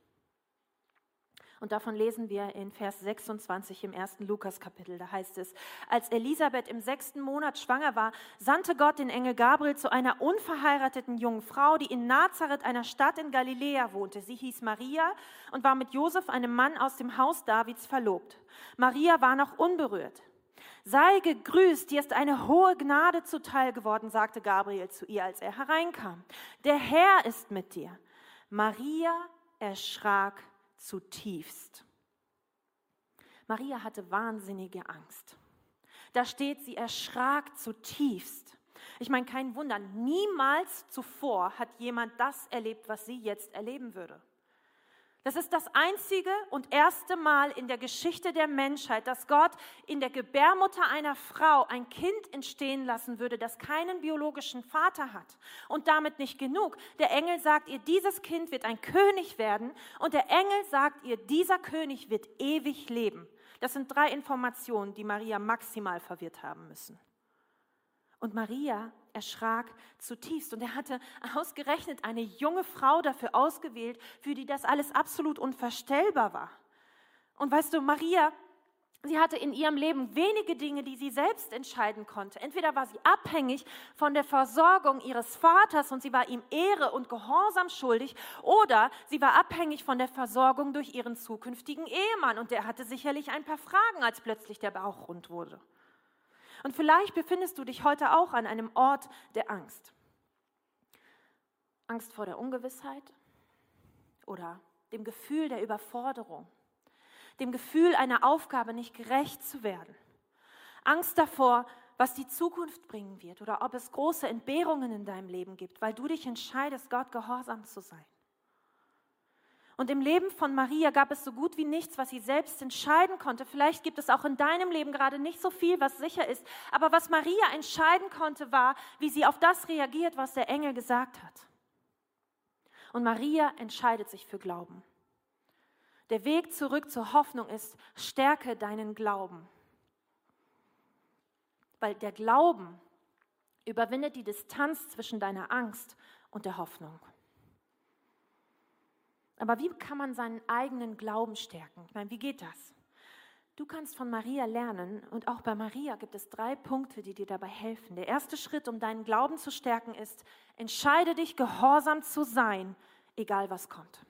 Und davon lesen wir in Vers 26 im ersten Lukas-Kapitel. Da heißt es, als Elisabeth im sechsten Monat schwanger war, sandte Gott den Engel Gabriel zu einer unverheirateten jungen Frau, die in Nazareth, einer Stadt in Galiläa, wohnte. Sie hieß Maria und war mit Josef, einem Mann aus dem Haus Davids, verlobt. Maria war noch unberührt. Sei gegrüßt, dir ist eine hohe Gnade zuteil geworden, sagte Gabriel zu ihr, als er hereinkam. Der Herr ist mit dir. Maria erschrak zutiefst. Maria hatte wahnsinnige Angst. Da steht, sie erschrak zutiefst. Ich meine, kein Wunder, niemals zuvor hat jemand das erlebt, was sie jetzt erleben würde. Das ist das einzige und erste Mal in der Geschichte der Menschheit, dass Gott in der Gebärmutter einer Frau ein Kind entstehen lassen würde, das keinen biologischen Vater hat. Und damit nicht genug. Der Engel sagt ihr, dieses Kind wird ein König werden. Und der Engel sagt ihr, dieser König wird ewig leben. Das sind drei Informationen, die Maria maximal verwirrt haben müssen. Und Maria erschrak zutiefst. Und er hatte ausgerechnet eine junge Frau dafür ausgewählt, für die das alles absolut unvorstellbar war. Und weißt du, Maria, sie hatte in ihrem Leben wenige Dinge, die sie selbst entscheiden konnte. Entweder war sie abhängig von der Versorgung ihres Vaters und sie war ihm Ehre und Gehorsam schuldig, oder sie war abhängig von der Versorgung durch ihren zukünftigen Ehemann. Und der hatte sicherlich ein paar Fragen, als plötzlich der Bauch rund wurde. Und vielleicht befindest du dich heute auch an einem Ort der Angst. Angst vor der Ungewissheit oder dem Gefühl der Überforderung, dem Gefühl einer Aufgabe nicht gerecht zu werden. Angst davor, was die Zukunft bringen wird oder ob es große Entbehrungen in deinem Leben gibt, weil du dich entscheidest, Gott gehorsam zu sein. Und im Leben von Maria gab es so gut wie nichts, was sie selbst entscheiden konnte. Vielleicht gibt es auch in deinem Leben gerade nicht so viel, was sicher ist. Aber was Maria entscheiden konnte, war, wie sie auf das reagiert, was der Engel gesagt hat. Und Maria entscheidet sich für Glauben. Der Weg zurück zur Hoffnung ist, stärke deinen Glauben. Weil der Glauben überwindet die Distanz zwischen deiner Angst und der Hoffnung. Aber wie kann man seinen eigenen Glauben stärken? Ich meine, wie geht das? Du kannst von Maria lernen und auch bei Maria gibt es drei Punkte, die dir dabei helfen. Der erste Schritt, um deinen Glauben zu stärken, ist, entscheide dich, gehorsam zu sein, egal was kommt.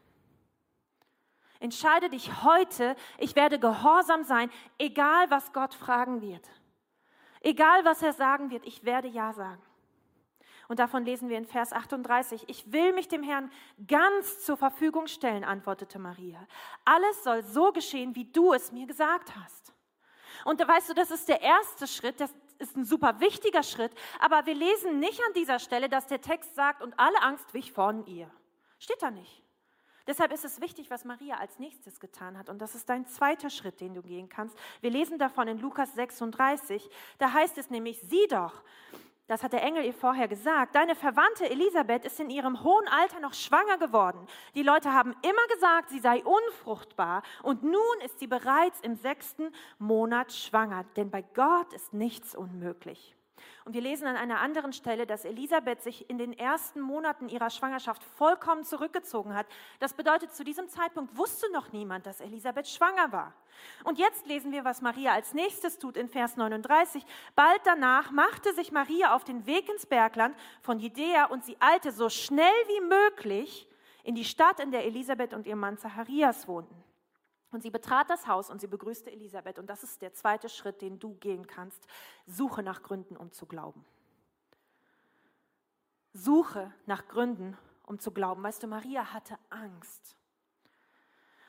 Entscheide dich heute, ich werde gehorsam sein, egal was Gott fragen wird. Egal was er sagen wird, ich werde Ja sagen. Und davon lesen wir in Vers 38. Ich will mich dem Herrn ganz zur Verfügung stellen, antwortete Maria. Alles soll so geschehen, wie du es mir gesagt hast. Und da weißt du, das ist der erste Schritt, das ist ein super wichtiger Schritt, aber wir lesen nicht an dieser Stelle, dass der Text sagt, und alle Angst wich von ihr. Steht da nicht. Deshalb ist es wichtig, was Maria als nächstes getan hat. Und das ist dein zweiter Schritt, den du gehen kannst. Wir lesen davon in Lukas 36. Da heißt es nämlich, sieh doch, das hat der Engel ihr vorher gesagt, deine Verwandte Elisabeth ist in ihrem hohen Alter noch schwanger geworden. Die Leute haben immer gesagt, sie sei unfruchtbar und nun ist sie bereits im sechsten Monat schwanger, denn bei Gott ist nichts unmöglich. Und wir lesen an einer anderen Stelle, dass Elisabeth sich in den ersten Monaten ihrer Schwangerschaft vollkommen zurückgezogen hat. Das bedeutet, zu diesem Zeitpunkt wusste noch niemand, dass Elisabeth schwanger war. Und jetzt lesen wir, was Maria als nächstes tut in Vers 39. Bald danach machte sich Maria auf den Weg ins Bergland von Judäa und sie eilte so schnell wie möglich in die Stadt, in der Elisabeth und ihr Mann Zacharias wohnten. Und sie betrat das Haus und sie begrüßte Elisabeth. Und das ist der zweite Schritt, den du gehen kannst. Suche nach Gründen, um zu glauben. Suche nach Gründen, um zu glauben. Weißt du, Maria hatte Angst.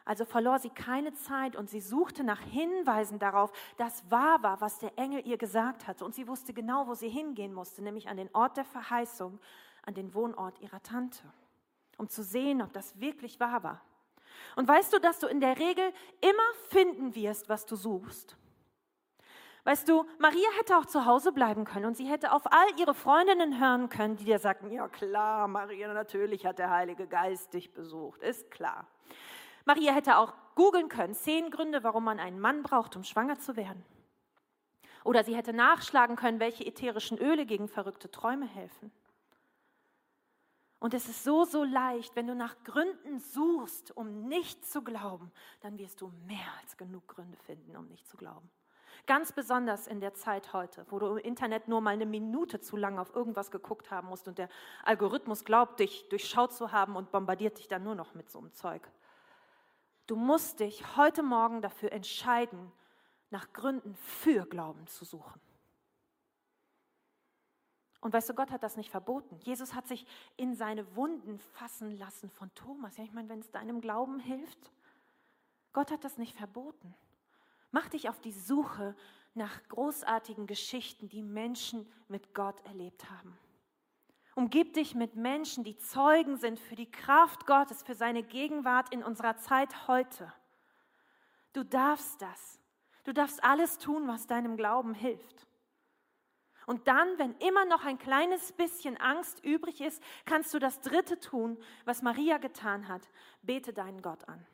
Also verlor sie keine Zeit und sie suchte nach Hinweisen darauf, dass wahr war, was der Engel ihr gesagt hatte. Und sie wusste genau, wo sie hingehen musste, nämlich an den Ort der Verheißung, an den Wohnort ihrer Tante, um zu sehen, ob das wirklich wahr war. Und weißt du, dass du in der Regel immer finden wirst, was du suchst? Weißt du, Maria hätte auch zu Hause bleiben können und sie hätte auf all ihre Freundinnen hören können, die dir sagten, ja klar, Maria, natürlich hat der Heilige Geist dich besucht, ist klar. Maria hätte auch googeln können, zehn Gründe, warum man einen Mann braucht, um schwanger zu werden. Oder sie hätte nachschlagen können, welche ätherischen Öle gegen verrückte Träume helfen. Und es ist so, so leicht, wenn du nach Gründen suchst, um nicht zu glauben, dann wirst du mehr als genug Gründe finden, um nicht zu glauben. Ganz besonders in der Zeit heute, wo du im Internet nur mal eine Minute zu lange auf irgendwas geguckt haben musst und der Algorithmus glaubt, dich durchschaut zu haben und bombardiert dich dann nur noch mit so einem Zeug. Du musst dich heute Morgen dafür entscheiden, nach Gründen für Glauben zu suchen. Und weißt du, Gott hat das nicht verboten. Jesus hat sich in seine Wunden fassen lassen von Thomas. Ja, ich meine, wenn es deinem Glauben hilft, Gott hat das nicht verboten. Mach dich auf die Suche nach großartigen Geschichten, die Menschen mit Gott erlebt haben. Umgib dich mit Menschen, die Zeugen sind für die Kraft Gottes, für seine Gegenwart in unserer Zeit heute. Du darfst das. Du darfst alles tun, was deinem Glauben hilft. Und dann, wenn immer noch ein kleines bisschen Angst übrig ist, kannst du das Dritte tun, was Maria getan hat. Bete deinen Gott an.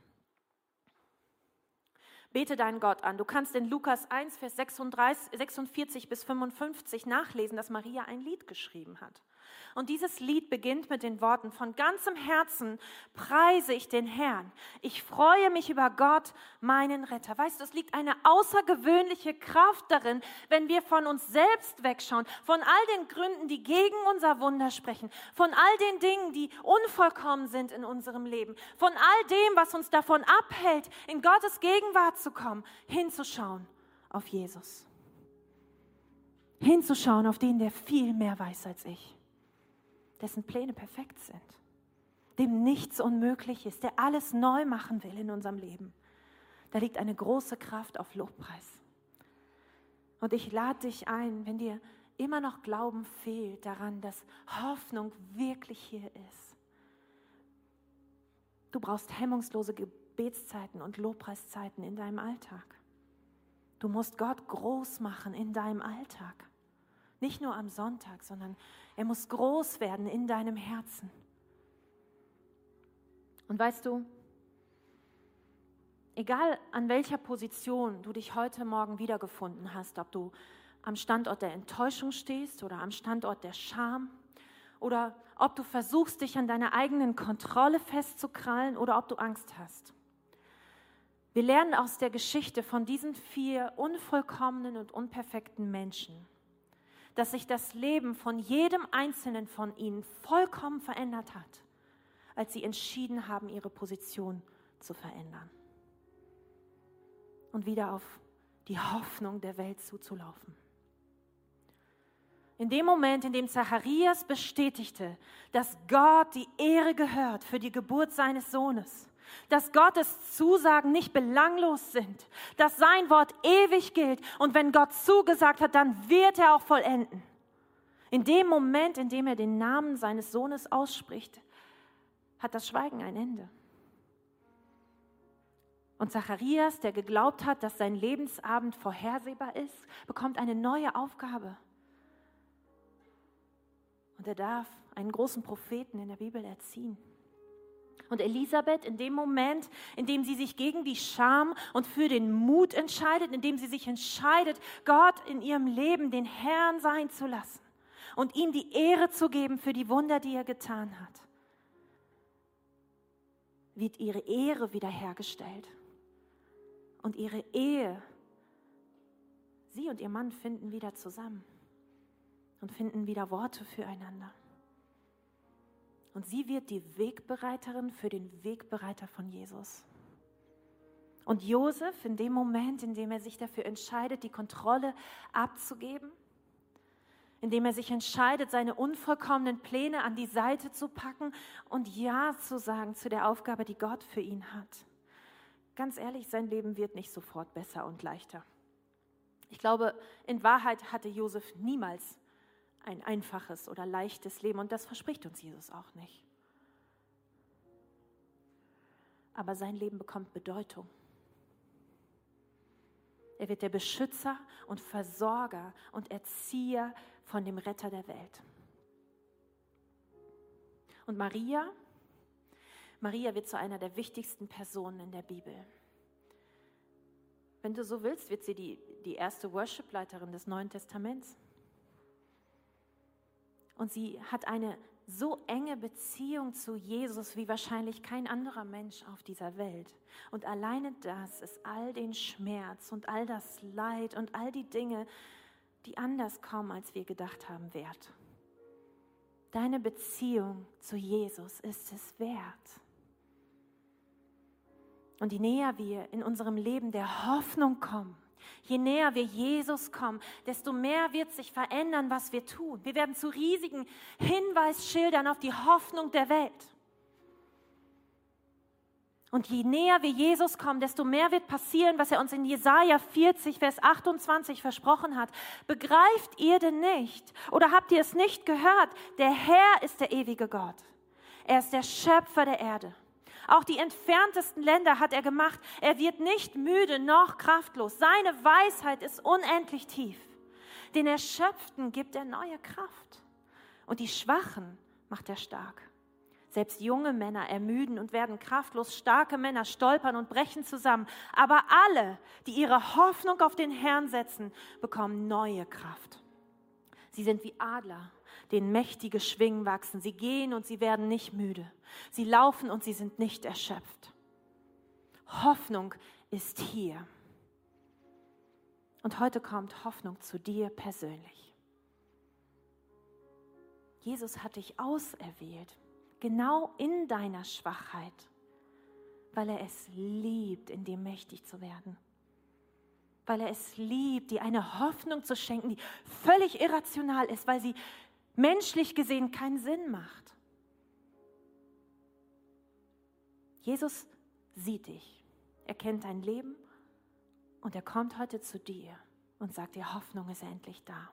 Bete deinen Gott an. Du kannst in Lukas 1, Vers 36, 46 bis 55 nachlesen, dass Maria ein Lied geschrieben hat. Und dieses Lied beginnt mit den Worten, von ganzem Herzen preise ich den Herrn. Ich freue mich über Gott, meinen Retter. Weißt du, es liegt eine außergewöhnliche Kraft darin, wenn wir von uns selbst wegschauen, von all den Gründen, die gegen unser Wunder sprechen, von all den Dingen, die unvollkommen sind in unserem Leben, von all dem, was uns davon abhält, in Gottes Gegenwart zu kommen, hinzuschauen auf Jesus. Hinzuschauen auf den, der viel mehr weiß als ich dessen Pläne perfekt sind, dem nichts unmöglich ist, der alles neu machen will in unserem Leben. Da liegt eine große Kraft auf Lobpreis. Und ich lade dich ein, wenn dir immer noch Glauben fehlt daran, dass Hoffnung wirklich hier ist. Du brauchst hemmungslose Gebetszeiten und Lobpreiszeiten in deinem Alltag. Du musst Gott groß machen in deinem Alltag. Nicht nur am Sonntag, sondern er muss groß werden in deinem Herzen. Und weißt du, egal an welcher Position du dich heute Morgen wiedergefunden hast, ob du am Standort der Enttäuschung stehst oder am Standort der Scham oder ob du versuchst, dich an deiner eigenen Kontrolle festzukrallen oder ob du Angst hast. Wir lernen aus der Geschichte von diesen vier unvollkommenen und unperfekten Menschen, dass sich das Leben von jedem einzelnen von ihnen vollkommen verändert hat, als sie entschieden haben, ihre Position zu verändern und wieder auf die Hoffnung der Welt zuzulaufen. In dem Moment, in dem Zacharias bestätigte, dass Gott die Ehre gehört für die Geburt seines Sohnes, dass Gottes Zusagen nicht belanglos sind, dass sein Wort ewig gilt und wenn Gott zugesagt hat, dann wird er auch vollenden. In dem Moment, in dem er den Namen seines Sohnes ausspricht, hat das Schweigen ein Ende. Und Zacharias, der geglaubt hat, dass sein Lebensabend vorhersehbar ist, bekommt eine neue Aufgabe. Und er darf einen großen Propheten in der Bibel erziehen. Und Elisabeth in dem Moment, in dem sie sich gegen die Scham und für den Mut entscheidet, in dem sie sich entscheidet, Gott in ihrem Leben den Herrn sein zu lassen und ihm die Ehre zu geben für die Wunder, die er getan hat, wird ihre Ehre wiederhergestellt. Und ihre Ehe, sie und ihr Mann finden wieder zusammen und finden wieder Worte füreinander. Und sie wird die Wegbereiterin für den Wegbereiter von Jesus. Und Josef, in dem Moment, in dem er sich dafür entscheidet, die Kontrolle abzugeben, in dem er sich entscheidet, seine unvollkommenen Pläne an die Seite zu packen und Ja zu sagen zu der Aufgabe, die Gott für ihn hat. Ganz ehrlich, sein Leben wird nicht sofort besser und leichter. Ich glaube, in Wahrheit hatte Josef niemals ein einfaches oder leichtes Leben und das verspricht uns Jesus auch nicht. Aber sein Leben bekommt Bedeutung. Er wird der Beschützer und Versorger und Erzieher von dem Retter der Welt. Und Maria, Maria wird zu einer der wichtigsten Personen in der Bibel. Wenn du so willst, wird sie die, die erste Worship-Leiterin des Neuen Testaments. Und sie hat eine so enge Beziehung zu Jesus wie wahrscheinlich kein anderer Mensch auf dieser Welt. Und alleine das ist all den Schmerz und all das Leid und all die Dinge, die anders kommen, als wir gedacht haben, wert. Deine Beziehung zu Jesus ist es wert. Und je näher wir in unserem Leben der Hoffnung kommen, je näher wir Jesus kommen, desto mehr wird sich verändern, was wir tun. Wir werden zu riesigen Hinweisschildern auf die Hoffnung der Welt. Und je näher wir Jesus kommen, desto mehr wird passieren, was er uns in Jesaja 40, Vers 28 versprochen hat. Begreift ihr denn nicht? Oder habt ihr es nicht gehört? Der Herr ist der ewige Gott. Er ist der Schöpfer der Erde. Auch die entferntesten Länder hat er gemacht. Er wird nicht müde noch kraftlos. Seine Weisheit ist unendlich tief. Den Erschöpften gibt er neue Kraft. Und die Schwachen macht er stark. Selbst junge Männer ermüden und werden kraftlos. Starke Männer stolpern und brechen zusammen. Aber alle, die ihre Hoffnung auf den Herrn setzen, bekommen neue Kraft. Sie sind wie Adler denen mächtige Schwingen wachsen. Sie gehen und sie werden nicht müde. Sie laufen und sie sind nicht erschöpft. Hoffnung ist hier. Und heute kommt Hoffnung zu dir persönlich. Jesus hat dich auserwählt, genau in deiner Schwachheit, weil er es liebt, in dir mächtig zu werden. Weil er es liebt, dir eine Hoffnung zu schenken, die völlig irrational ist, weil sie menschlich gesehen keinen Sinn macht. Jesus sieht dich, er kennt dein Leben und er kommt heute zu dir und sagt dir, Hoffnung ist endlich da.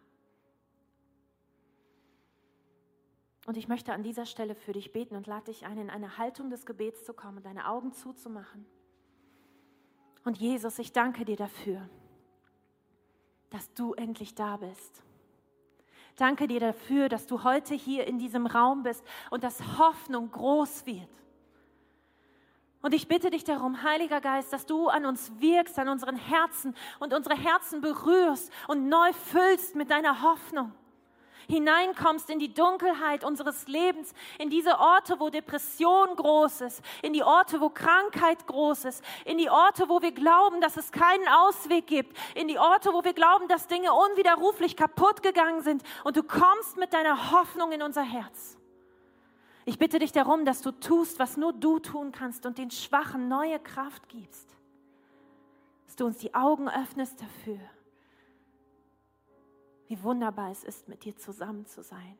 Und ich möchte an dieser Stelle für dich beten und lade dich ein, in eine Haltung des Gebets zu kommen deine Augen zuzumachen. Und Jesus, ich danke dir dafür, dass du endlich da bist Danke dir dafür, dass du heute hier in diesem Raum bist und dass Hoffnung groß wird. Und ich bitte dich darum, Heiliger Geist, dass du an uns wirkst, an unseren Herzen und unsere Herzen berührst und neu füllst mit deiner Hoffnung hineinkommst in die Dunkelheit unseres Lebens, in diese Orte, wo Depression groß ist, in die Orte, wo Krankheit groß ist, in die Orte, wo wir glauben, dass es keinen Ausweg gibt, in die Orte, wo wir glauben, dass Dinge unwiderruflich kaputt gegangen sind und du kommst mit deiner Hoffnung in unser Herz. Ich bitte dich darum, dass du tust, was nur du tun kannst und den Schwachen neue Kraft gibst. Dass du uns die Augen öffnest dafür wie wunderbar es ist, mit dir zusammen zu sein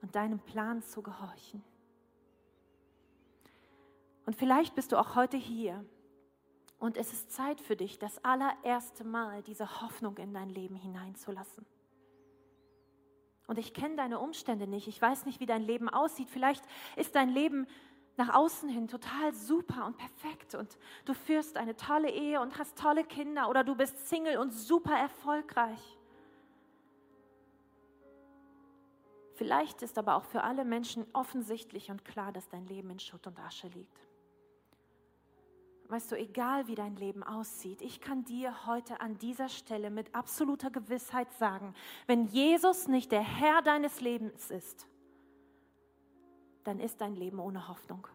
und deinem Plan zu gehorchen. Und vielleicht bist du auch heute hier und es ist Zeit für dich, das allererste Mal diese Hoffnung in dein Leben hineinzulassen. Und ich kenne deine Umstände nicht, ich weiß nicht, wie dein Leben aussieht. Vielleicht ist dein Leben nach außen hin total super und perfekt und du führst eine tolle Ehe und hast tolle Kinder oder du bist Single und super erfolgreich. Vielleicht ist aber auch für alle Menschen offensichtlich und klar, dass dein Leben in Schutt und Asche liegt. Weißt du, egal wie dein Leben aussieht, ich kann dir heute an dieser Stelle mit absoluter Gewissheit sagen, wenn Jesus nicht der Herr deines Lebens ist, dann ist dein Leben ohne Hoffnung.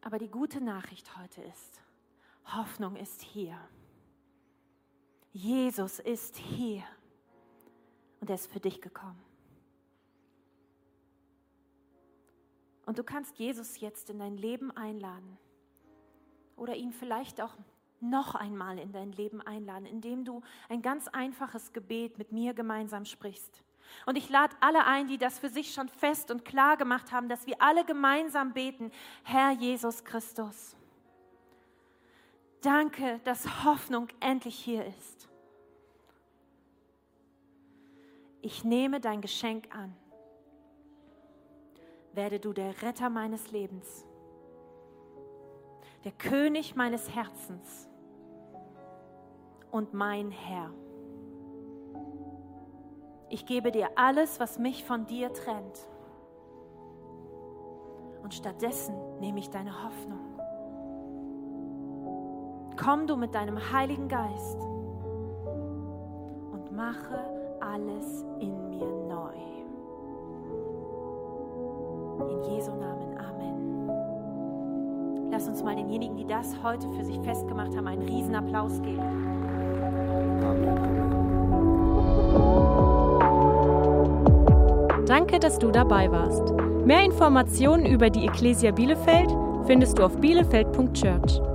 Aber die gute Nachricht heute ist, Hoffnung ist hier. Jesus ist hier und er ist für dich gekommen. Und du kannst Jesus jetzt in dein Leben einladen oder ihn vielleicht auch noch einmal in dein Leben einladen, indem du ein ganz einfaches Gebet mit mir gemeinsam sprichst. Und ich lade alle ein, die das für sich schon fest und klar gemacht haben, dass wir alle gemeinsam beten, Herr Jesus Christus. Danke, dass Hoffnung endlich hier ist. Ich nehme dein Geschenk an. Werde du der Retter meines Lebens, der König meines Herzens und mein Herr. Ich gebe dir alles, was mich von dir trennt. Und stattdessen nehme ich deine Hoffnung. Komm du mit deinem Heiligen Geist und mache alles in mir neu. In Jesu Namen, Amen. Lass uns mal denjenigen, die das heute für sich festgemacht haben, einen riesen Applaus geben. Danke, dass du dabei warst. Mehr Informationen über die Ecclesia Bielefeld findest du auf bielefeld.church.